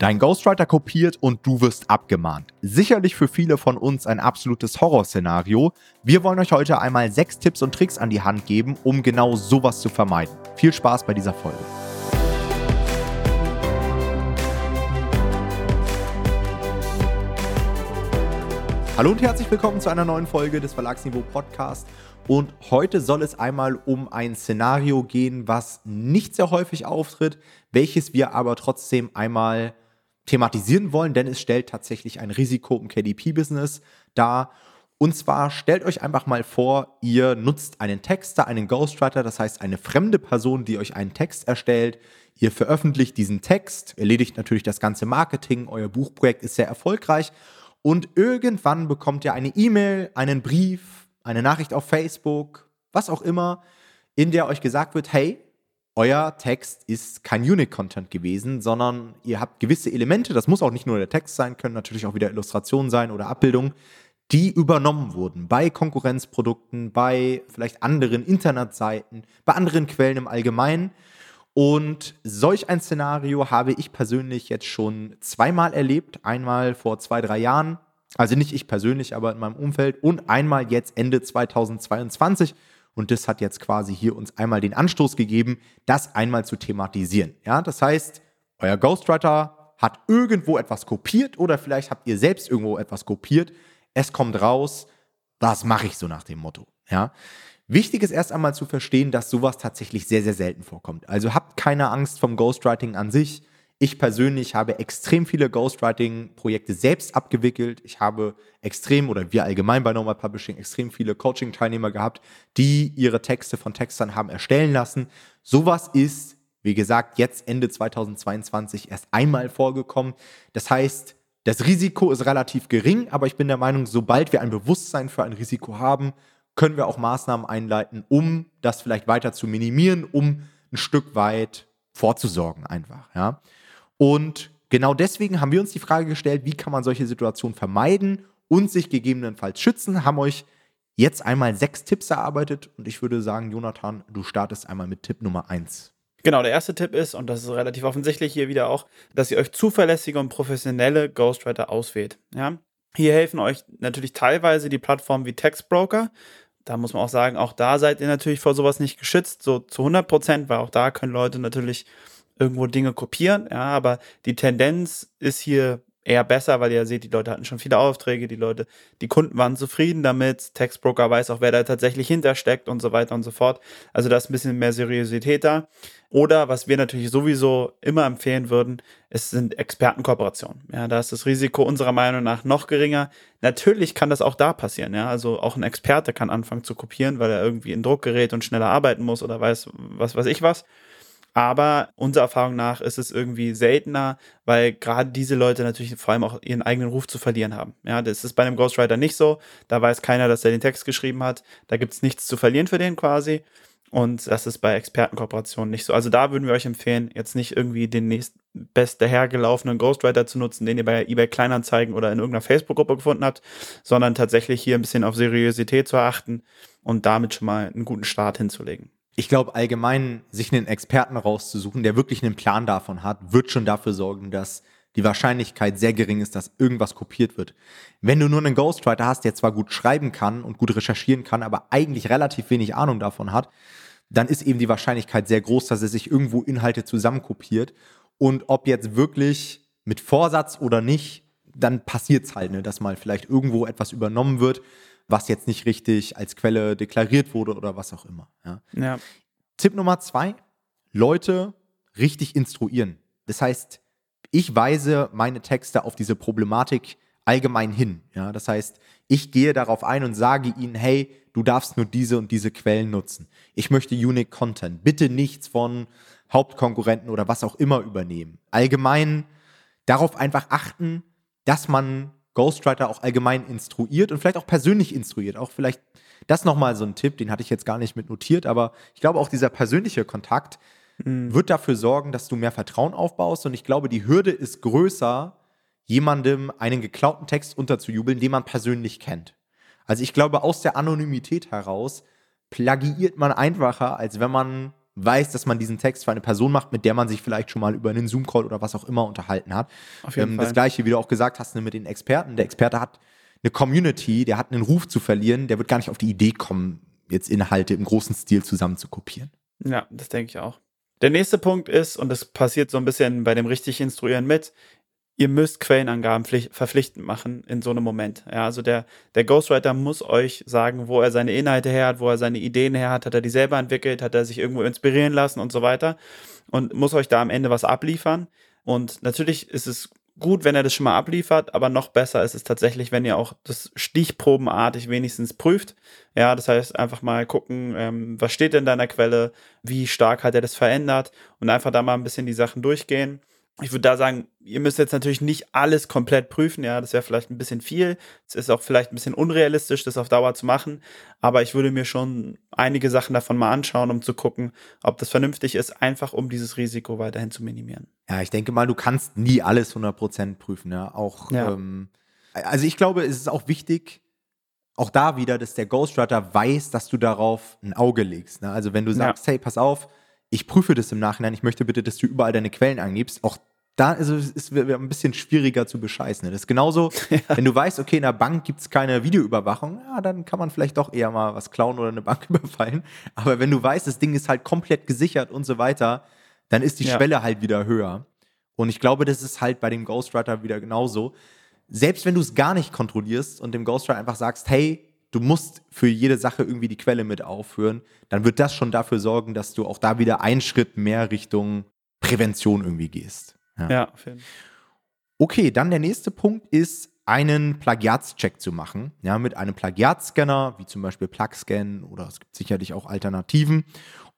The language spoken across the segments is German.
Dein Ghostwriter kopiert und du wirst abgemahnt. Sicherlich für viele von uns ein absolutes Horrorszenario. Wir wollen euch heute einmal sechs Tipps und Tricks an die Hand geben, um genau sowas zu vermeiden. Viel Spaß bei dieser Folge. Hallo und herzlich willkommen zu einer neuen Folge des Verlagsniveau Podcast. Und heute soll es einmal um ein Szenario gehen, was nicht sehr häufig auftritt, welches wir aber trotzdem einmal thematisieren wollen, denn es stellt tatsächlich ein Risiko im KDP-Business dar. Und zwar stellt euch einfach mal vor, ihr nutzt einen Texter, einen Ghostwriter, das heißt eine fremde Person, die euch einen Text erstellt. Ihr veröffentlicht diesen Text, erledigt natürlich das ganze Marketing, euer Buchprojekt ist sehr erfolgreich und irgendwann bekommt ihr eine E-Mail, einen Brief, eine Nachricht auf Facebook, was auch immer, in der euch gesagt wird, hey, euer Text ist kein Unique-Content gewesen, sondern ihr habt gewisse Elemente, das muss auch nicht nur der Text sein, können natürlich auch wieder Illustrationen sein oder Abbildungen, die übernommen wurden bei Konkurrenzprodukten, bei vielleicht anderen Internetseiten, bei anderen Quellen im Allgemeinen. Und solch ein Szenario habe ich persönlich jetzt schon zweimal erlebt. Einmal vor zwei, drei Jahren, also nicht ich persönlich, aber in meinem Umfeld und einmal jetzt Ende 2022. Und das hat jetzt quasi hier uns einmal den Anstoß gegeben, das einmal zu thematisieren. Ja, das heißt, euer Ghostwriter hat irgendwo etwas kopiert oder vielleicht habt ihr selbst irgendwo etwas kopiert. Es kommt raus, was mache ich so nach dem Motto? Ja. Wichtig ist erst einmal zu verstehen, dass sowas tatsächlich sehr, sehr selten vorkommt. Also habt keine Angst vom Ghostwriting an sich. Ich persönlich habe extrem viele Ghostwriting-Projekte selbst abgewickelt. Ich habe extrem, oder wir allgemein bei Normal Publishing, extrem viele Coaching-Teilnehmer gehabt, die ihre Texte von Textern haben erstellen lassen. Sowas ist, wie gesagt, jetzt Ende 2022 erst einmal vorgekommen. Das heißt, das Risiko ist relativ gering, aber ich bin der Meinung, sobald wir ein Bewusstsein für ein Risiko haben, können wir auch Maßnahmen einleiten, um das vielleicht weiter zu minimieren, um ein Stück weit vorzusorgen einfach, ja. Und genau deswegen haben wir uns die Frage gestellt, wie kann man solche Situationen vermeiden und sich gegebenenfalls schützen, haben euch jetzt einmal sechs Tipps erarbeitet und ich würde sagen, Jonathan, du startest einmal mit Tipp Nummer eins. Genau, der erste Tipp ist, und das ist relativ offensichtlich hier wieder auch, dass ihr euch zuverlässige und professionelle Ghostwriter auswählt. Ja? Hier helfen euch natürlich teilweise die Plattformen wie Textbroker. Da muss man auch sagen, auch da seid ihr natürlich vor sowas nicht geschützt, so zu 100 Prozent, weil auch da können Leute natürlich irgendwo Dinge kopieren, ja, aber die Tendenz ist hier eher besser, weil ihr seht, die Leute hatten schon viele Aufträge, die Leute, die Kunden waren zufrieden damit, Textbroker weiß auch, wer da tatsächlich hintersteckt und so weiter und so fort. Also da ist ein bisschen mehr Seriosität da. Oder was wir natürlich sowieso immer empfehlen würden, es sind Expertenkooperationen. Ja, da ist das Risiko unserer Meinung nach noch geringer. Natürlich kann das auch da passieren. Ja, also auch ein Experte kann anfangen zu kopieren, weil er irgendwie in Druck gerät und schneller arbeiten muss oder weiß, was weiß ich was. Aber unserer Erfahrung nach ist es irgendwie seltener, weil gerade diese Leute natürlich vor allem auch ihren eigenen Ruf zu verlieren haben. Ja, das ist bei einem Ghostwriter nicht so. Da weiß keiner, dass er den Text geschrieben hat. Da gibt es nichts zu verlieren für den quasi. Und das ist bei Expertenkooperationen nicht so. Also da würden wir euch empfehlen, jetzt nicht irgendwie den nächstbest dahergelaufenen Ghostwriter zu nutzen, den ihr bei eBay Kleinanzeigen oder in irgendeiner Facebook-Gruppe gefunden habt, sondern tatsächlich hier ein bisschen auf Seriosität zu achten und damit schon mal einen guten Start hinzulegen ich glaube, allgemein sich einen Experten rauszusuchen, der wirklich einen Plan davon hat, wird schon dafür sorgen, dass die Wahrscheinlichkeit sehr gering ist, dass irgendwas kopiert wird. Wenn du nur einen Ghostwriter hast, der zwar gut schreiben kann und gut recherchieren kann, aber eigentlich relativ wenig Ahnung davon hat, dann ist eben die Wahrscheinlichkeit sehr groß, dass er sich irgendwo Inhalte zusammenkopiert. Und ob jetzt wirklich mit Vorsatz oder nicht, dann passiert es halt, ne, dass mal vielleicht irgendwo etwas übernommen wird was jetzt nicht richtig als Quelle deklariert wurde oder was auch immer. Ja. ja. Tipp Nummer zwei, Leute richtig instruieren. Das heißt, ich weise meine Texte auf diese Problematik allgemein hin. Ja, das heißt, ich gehe darauf ein und sage ihnen, hey, du darfst nur diese und diese Quellen nutzen. Ich möchte Unique Content. Bitte nichts von Hauptkonkurrenten oder was auch immer übernehmen. Allgemein darauf einfach achten, dass man Ghostwriter auch allgemein instruiert und vielleicht auch persönlich instruiert. Auch vielleicht das nochmal so ein Tipp, den hatte ich jetzt gar nicht mit notiert, aber ich glaube auch dieser persönliche Kontakt mhm. wird dafür sorgen, dass du mehr Vertrauen aufbaust und ich glaube, die Hürde ist größer, jemandem einen geklauten Text unterzujubeln, den man persönlich kennt. Also ich glaube, aus der Anonymität heraus plagiiert man einfacher, als wenn man weiß, dass man diesen Text für eine Person macht, mit der man sich vielleicht schon mal über einen Zoom-Call oder was auch immer unterhalten hat. Auf jeden Ähm, Fall. das gleiche, wie du auch gesagt hast, ne, mit den Experten. Der Experte hat eine Community, der hat einen Ruf zu verlieren, der wird gar nicht auf die Idee kommen, jetzt Inhalte im großen Stil zusammen zu kopieren. Ja, das denke ich auch. Der nächste Punkt ist, und das passiert so ein bisschen bei dem richtig Instruieren mit, ihr müsst Quellenangaben pflicht, verpflichtend machen in so einem Moment. Ja, also der, der Ghostwriter muss euch sagen, wo er seine Inhalte her hat, wo er seine Ideen her hat, hat er die selber entwickelt, hat er sich irgendwo inspirieren lassen und so weiter und muss euch da am Ende was abliefern. Und natürlich ist es gut, wenn er das schon mal abliefert, aber noch besser ist es tatsächlich, wenn ihr auch das stichprobenartig wenigstens prüft. Ja, das heißt, einfach mal gucken, ähm, was steht in deiner Quelle, wie stark hat er das verändert und einfach da mal ein bisschen die Sachen durchgehen. Ich würde da sagen, ihr müsst jetzt natürlich nicht alles komplett prüfen, ja, das wäre vielleicht ein bisschen viel. Es ist auch vielleicht ein bisschen unrealistisch, das auf Dauer zu machen, aber ich würde mir schon einige Sachen davon mal anschauen, um zu gucken, ob das vernünftig ist, einfach um dieses Risiko weiterhin zu minimieren. Ja, ich denke mal, du kannst nie alles 100% prüfen. Ja? Auch, Ja. Ähm, also ich glaube, es ist auch wichtig, auch da wieder, dass der Ghostwriter weiß, dass du darauf ein Auge legst. Ne? Also wenn du sagst, hey, pass auf, ich prüfe das im Nachhinein, ich möchte bitte, dass du überall deine Quellen angibst, auch da ist es ein bisschen schwieriger zu bescheißen. Das ist genauso, wenn du weißt, okay, in der Bank gibt es keine Videoüberwachung, ja, dann kann man vielleicht doch eher mal was klauen oder eine Bank überfallen. Aber wenn du weißt, das Ding ist halt komplett gesichert und so weiter, dann ist die Ja. Schwelle halt wieder höher. Und ich glaube, das ist halt bei dem Ghostwriter wieder genauso. Selbst wenn du es gar nicht kontrollierst und dem Ghostwriter einfach sagst, hey, du musst für jede Sache irgendwie die Quelle mit aufführen, dann wird das schon dafür sorgen, dass du auch da wieder einen Schritt mehr Richtung Prävention irgendwie gehst. Ja. Ja, auf jeden Fall. Okay, dann der nächste Punkt ist, einen Plagiatscheck zu machen. Ja, mit einem Plagiatscanner, wie zum Beispiel PlugScan oder es gibt sicherlich auch Alternativen.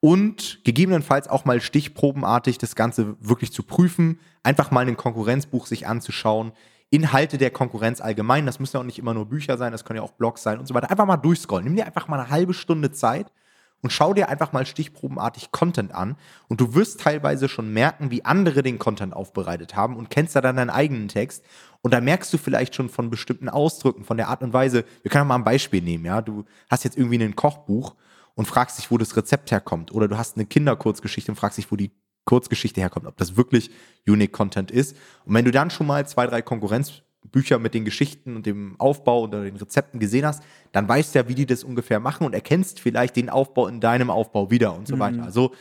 Und gegebenenfalls auch mal stichprobenartig das Ganze wirklich zu prüfen, einfach mal ein Konkurrenzbuch sich anzuschauen, Inhalte der Konkurrenz allgemein, das müssen ja auch nicht immer nur Bücher sein, das können ja auch Blogs sein und so weiter. Einfach mal durchscrollen. Nimm dir einfach mal eine halbe Stunde Zeit und schau dir einfach mal stichprobenartig Content an und du wirst teilweise schon merken, wie andere den Content aufbereitet haben und kennst da dann deinen eigenen Text und da merkst du vielleicht schon von bestimmten Ausdrücken, von der Art und Weise. Wir können mal ein Beispiel nehmen, ja. Du hast jetzt irgendwie ein Kochbuch und fragst dich, wo das Rezept herkommt oder du hast eine Kinderkurzgeschichte und fragst dich, wo die Kurzgeschichte herkommt, ob das wirklich Unique Content ist. Und wenn du dann schon mal zwei, drei Konkurrenzbücher mit den Geschichten und dem Aufbau oder den Rezepten gesehen hast, dann weißt du ja, wie die das ungefähr machen und erkennst vielleicht den Aufbau in deinem Aufbau wieder und so weiter. Also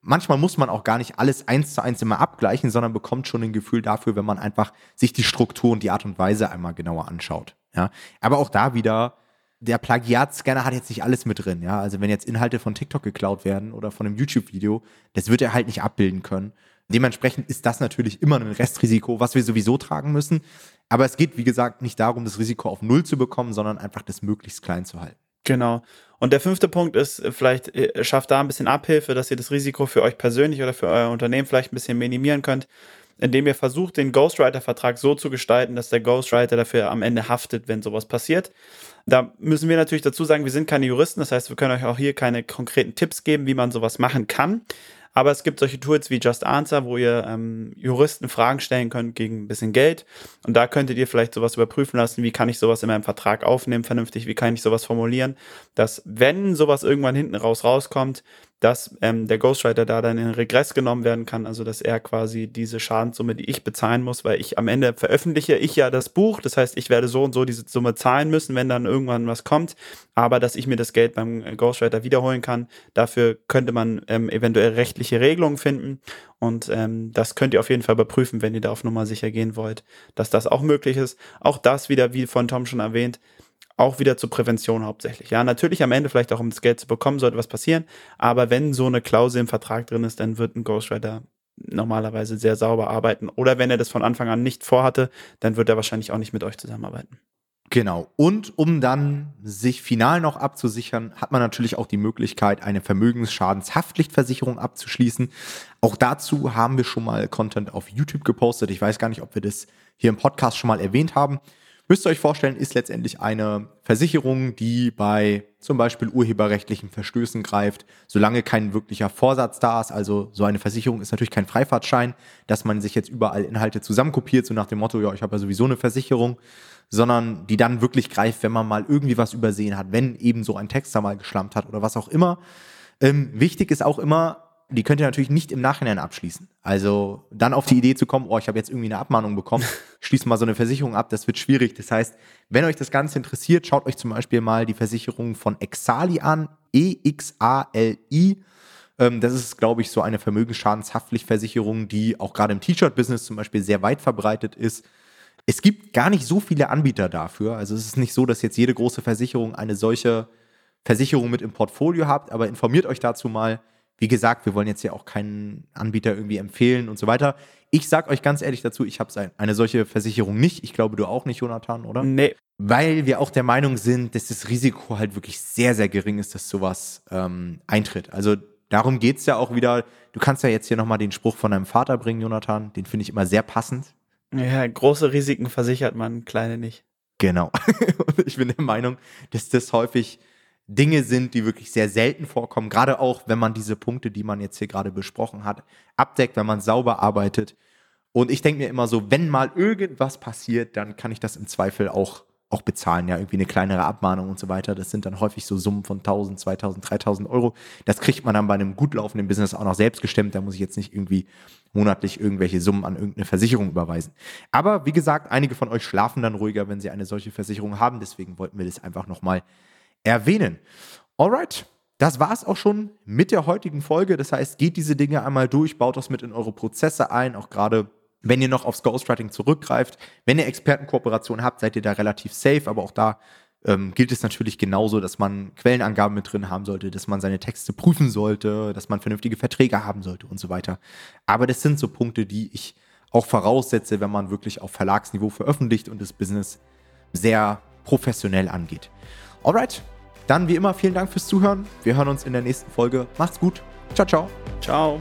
manchmal muss man auch gar nicht alles eins zu eins immer abgleichen, sondern bekommt schon ein Gefühl dafür, wenn man einfach sich die Struktur und die Art und Weise einmal genauer anschaut. Ja, aber auch da wieder der Plagiatscanner hat jetzt nicht alles mit drin, ja. Also wenn jetzt Inhalte von TikTok geklaut werden oder von einem YouTube-Video, das wird er halt nicht abbilden können. Dementsprechend ist das natürlich immer ein Restrisiko, was wir sowieso tragen müssen. Aber es geht, wie gesagt, nicht darum, das Risiko auf Null zu bekommen, sondern einfach das möglichst klein zu halten. Genau. Und der fünfte Punkt ist, äh, vielleicht äh, schafft da ein bisschen Abhilfe, dass ihr das Risiko für euch persönlich oder für euer Unternehmen vielleicht ein bisschen minimieren könnt, indem ihr versucht, den Ghostwriter-Vertrag so zu gestalten, dass der Ghostwriter dafür am Ende haftet, wenn sowas passiert. Da müssen wir natürlich dazu sagen, wir sind keine Juristen, das heißt, wir können euch auch hier keine konkreten Tipps geben, wie man sowas machen kann. Aber es gibt solche Tools wie Just Answer, wo ihr ähm, Juristen Fragen stellen könnt gegen ein bisschen Geld. Und da könntet ihr vielleicht sowas überprüfen lassen, wie kann ich sowas in meinem Vertrag aufnehmen, vernünftig, wie kann ich sowas formulieren, dass wenn sowas irgendwann hinten raus rauskommt, dass ähm, der Ghostwriter da dann in Regress genommen werden kann, also dass er quasi diese Schadenssumme, die ich bezahlen muss, weil ich am Ende veröffentliche ich ja das Buch, das heißt, ich werde so und so diese Summe zahlen müssen, wenn dann irgendwann was kommt, aber dass ich mir das Geld beim Ghostwriter wiederholen kann, dafür könnte man ähm, eventuell rechtliche Regelungen finden und ähm, das könnt ihr auf jeden Fall überprüfen, wenn ihr da auf Nummer sicher gehen wollt, dass das auch möglich ist. Auch das wieder, wie von Tom schon erwähnt, auch wieder zur Prävention hauptsächlich. Ja, natürlich am Ende vielleicht auch, um das Geld zu bekommen, sollte was passieren. Aber wenn so eine Klausel im Vertrag drin ist, dann wird ein Ghostwriter normalerweise sehr sauber arbeiten. Oder wenn er das von Anfang an nicht vorhatte, dann wird er wahrscheinlich auch nicht mit euch zusammenarbeiten. Genau. Und um dann sich final noch abzusichern, hat man natürlich auch die Möglichkeit, eine Vermögensschadenshaftpflichtversicherung abzuschließen. Auch dazu haben wir schon mal Content auf YouTube gepostet. Ich weiß gar nicht, ob wir das hier im Podcast schon mal erwähnt haben. Müsst ihr euch vorstellen, ist letztendlich eine Versicherung, die bei zum Beispiel urheberrechtlichen Verstößen greift, solange kein wirklicher Vorsatz da ist. Also so eine Versicherung ist natürlich kein Freifahrtschein, dass man sich jetzt überall Inhalte zusammenkopiert, so nach dem Motto, ja, ich habe ja sowieso eine Versicherung, sondern die dann wirklich greift, wenn man mal irgendwie was übersehen hat, wenn eben so ein Texter mal geschlampt hat oder was auch immer. Ähm, wichtig ist auch immer, die könnt ihr natürlich nicht im Nachhinein abschließen. Also dann auf die Idee zu kommen, oh, ich habe jetzt irgendwie eine Abmahnung bekommen, schließt mal so eine Versicherung ab, das wird schwierig. Das heißt, wenn euch das Ganze interessiert, schaut euch zum Beispiel mal die Versicherung von Exali an, E-X-A-L-I. Ähm, das ist, glaube ich, so eine Vermögensschadenshaftpflichtversicherung, die auch gerade im T-Shirt-Business zum Beispiel sehr weit verbreitet ist. Es gibt gar nicht so viele Anbieter dafür. Also es ist nicht so, dass jetzt jede große Versicherung eine solche Versicherung mit im Portfolio habt, aber informiert euch dazu mal. Wie gesagt, wir wollen jetzt ja auch keinen Anbieter irgendwie empfehlen und so weiter. Ich sag euch ganz ehrlich dazu, ich habe eine solche Versicherung nicht. Ich glaube, du auch nicht, Jonathan, oder? Nee. Weil wir auch der Meinung sind, dass das Risiko halt wirklich sehr, sehr gering ist, dass sowas ähm, eintritt. Also darum geht es ja auch wieder. Du kannst ja jetzt hier nochmal den Spruch von deinem Vater bringen, Jonathan. Den finde ich immer sehr passend. Ja, große Risiken versichert man, kleine nicht. Genau. Und ich bin der Meinung, dass das häufig Dinge sind, die wirklich sehr selten vorkommen. Gerade auch, wenn man diese Punkte, die man jetzt hier gerade besprochen hat, abdeckt, wenn man sauber arbeitet. Und ich denke mir immer so, wenn mal irgendwas passiert, dann kann ich das im Zweifel auch, auch bezahlen. Ja, irgendwie eine kleinere Abmahnung und so weiter. Das sind dann häufig so Summen von 1000, 2000, 3000 Euro. Das kriegt man dann bei einem gut laufenden Business auch noch selbst gestemmt. Da muss ich jetzt nicht irgendwie monatlich irgendwelche Summen an irgendeine Versicherung überweisen. Aber wie gesagt, einige von euch schlafen dann ruhiger, wenn sie eine solche Versicherung haben. Deswegen wollten wir das einfach nochmal erwähnen. Alright, das war es auch schon mit der heutigen Folge. Das heißt, geht diese Dinge einmal durch, baut das mit in eure Prozesse ein, auch gerade wenn ihr noch aufs Ghostwriting zurückgreift. Wenn ihr Expertenkooperation habt, seid ihr da relativ safe, aber auch da ähm, gilt es natürlich genauso, dass man Quellenangaben mit drin haben sollte, dass man seine Texte prüfen sollte, dass man vernünftige Verträge haben sollte und so weiter. Aber das sind so Punkte, die ich auch voraussetze, wenn man wirklich auf Verlagsniveau veröffentlicht und das Business sehr professionell angeht. Alright, dann wie immer vielen Dank fürs Zuhören. Wir hören uns in der nächsten Folge. Macht's gut. Ciao, ciao. Ciao.